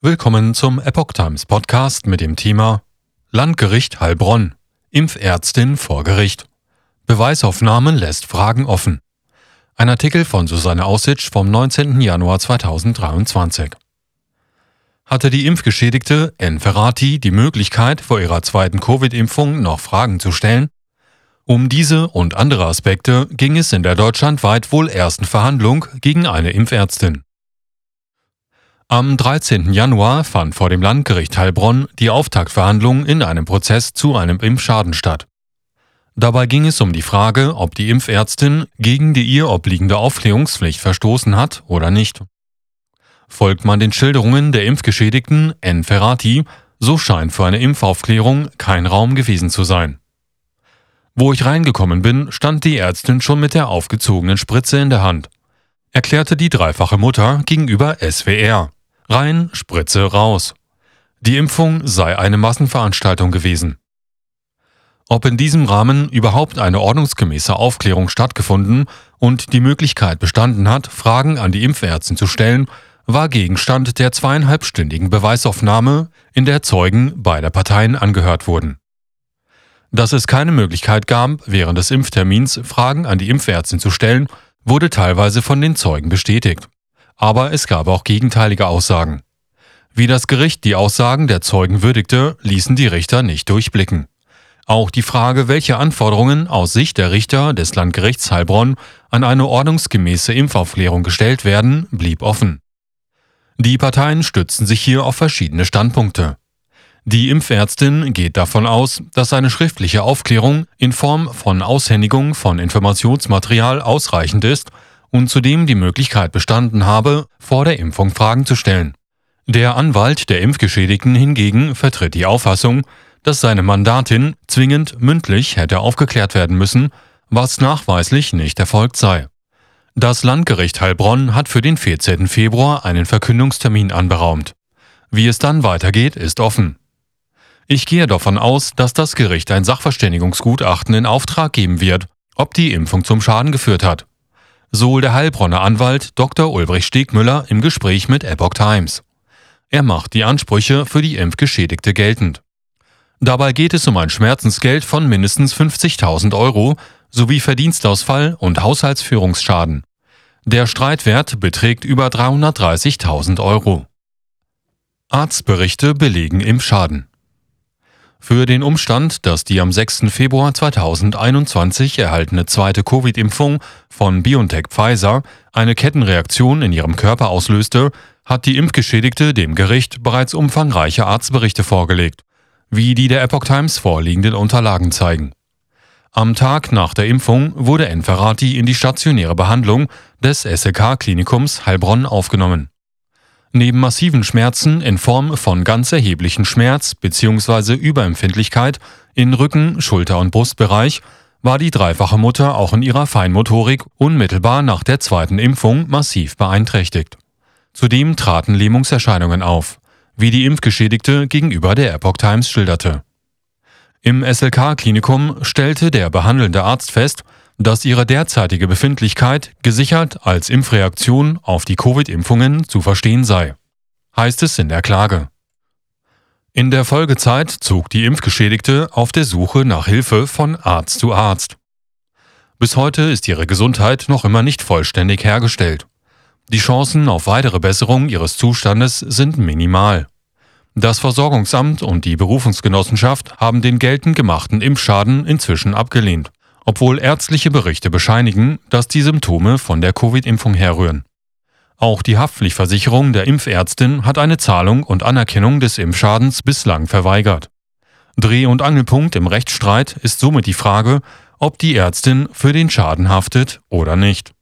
Willkommen zum Epoch Times Podcast mit dem Thema Landgericht Heilbronn. Impfärztin vor Gericht. Beweisaufnahmen lässt Fragen offen. Ein Artikel von Susanne Aussitsch vom 19. Januar 2023. Hatte die Impfgeschädigte N. Ferrati die Möglichkeit, vor ihrer zweiten Covid-Impfung noch Fragen zu stellen? Um diese und andere Aspekte ging es in der deutschlandweit wohl ersten Verhandlung gegen eine Impfärztin. Am 13. Januar fand vor dem Landgericht Heilbronn die Auftaktverhandlung in einem Prozess zu einem Impfschaden statt. Dabei ging es um die Frage, ob die Impfärztin gegen die ihr obliegende Aufklärungspflicht verstoßen hat oder nicht. Folgt man den Schilderungen der Impfgeschädigten N. Ferrati, so scheint für eine Impfaufklärung kein Raum gewesen zu sein. Wo ich reingekommen bin, stand die Ärztin schon mit der aufgezogenen Spritze in der Hand, erklärte die dreifache Mutter gegenüber SWR. Rein, Spritze raus. Die Impfung sei eine Massenveranstaltung gewesen. Ob in diesem Rahmen überhaupt eine ordnungsgemäße Aufklärung stattgefunden und die Möglichkeit bestanden hat, Fragen an die Impfärztin zu stellen, war Gegenstand der zweieinhalbstündigen Beweisaufnahme, in der Zeugen beider Parteien angehört wurden. Dass es keine Möglichkeit gab, während des Impftermins Fragen an die Impfärztin zu stellen, wurde teilweise von den Zeugen bestätigt aber es gab auch gegenteilige Aussagen. Wie das Gericht die Aussagen der Zeugen würdigte, ließen die Richter nicht durchblicken. Auch die Frage, welche Anforderungen aus Sicht der Richter des Landgerichts Heilbronn an eine ordnungsgemäße Impfaufklärung gestellt werden, blieb offen. Die Parteien stützten sich hier auf verschiedene Standpunkte. Die Impfärztin geht davon aus, dass eine schriftliche Aufklärung in Form von Aushändigung von Informationsmaterial ausreichend ist, und zudem die Möglichkeit bestanden habe, vor der Impfung Fragen zu stellen. Der Anwalt der Impfgeschädigten hingegen vertritt die Auffassung, dass seine Mandatin zwingend mündlich hätte aufgeklärt werden müssen, was nachweislich nicht erfolgt sei. Das Landgericht Heilbronn hat für den 14. Februar einen Verkündungstermin anberaumt. Wie es dann weitergeht, ist offen. Ich gehe davon aus, dass das Gericht ein Sachverständigungsgutachten in Auftrag geben wird, ob die Impfung zum Schaden geführt hat so der Heilbronner Anwalt Dr. Ulbrich Stegmüller im Gespräch mit Epoch Times. Er macht die Ansprüche für die Impfgeschädigte geltend. Dabei geht es um ein Schmerzensgeld von mindestens 50.000 Euro sowie Verdienstausfall und Haushaltsführungsschaden. Der Streitwert beträgt über 330.000 Euro. Arztberichte belegen Impfschaden. Für den Umstand, dass die am 6. Februar 2021 erhaltene zweite Covid-Impfung von BioNTech Pfizer eine Kettenreaktion in ihrem Körper auslöste, hat die Impfgeschädigte dem Gericht bereits umfangreiche Arztberichte vorgelegt, wie die der Epoch Times vorliegenden Unterlagen zeigen. Am Tag nach der Impfung wurde Enferati in die stationäre Behandlung des SLK-Klinikums Heilbronn aufgenommen. Neben massiven Schmerzen in Form von ganz erheblichen Schmerz bzw. Überempfindlichkeit in Rücken, Schulter- und Brustbereich war die dreifache Mutter auch in ihrer Feinmotorik unmittelbar nach der zweiten Impfung massiv beeinträchtigt. Zudem traten Lähmungserscheinungen auf, wie die Impfgeschädigte gegenüber der Epoch Times schilderte. Im SLK-Klinikum stellte der behandelnde Arzt fest, dass ihre derzeitige Befindlichkeit gesichert als Impfreaktion auf die Covid-Impfungen zu verstehen sei, heißt es in der Klage. In der Folgezeit zog die Impfgeschädigte auf der Suche nach Hilfe von Arzt zu Arzt. Bis heute ist ihre Gesundheit noch immer nicht vollständig hergestellt. Die Chancen auf weitere Besserung ihres Zustandes sind minimal. Das Versorgungsamt und die Berufungsgenossenschaft haben den geltend gemachten Impfschaden inzwischen abgelehnt obwohl ärztliche Berichte bescheinigen, dass die Symptome von der Covid-Impfung herrühren. Auch die Haftpflichtversicherung der Impfärztin hat eine Zahlung und Anerkennung des Impfschadens bislang verweigert. Dreh- und Angelpunkt im Rechtsstreit ist somit die Frage, ob die Ärztin für den Schaden haftet oder nicht.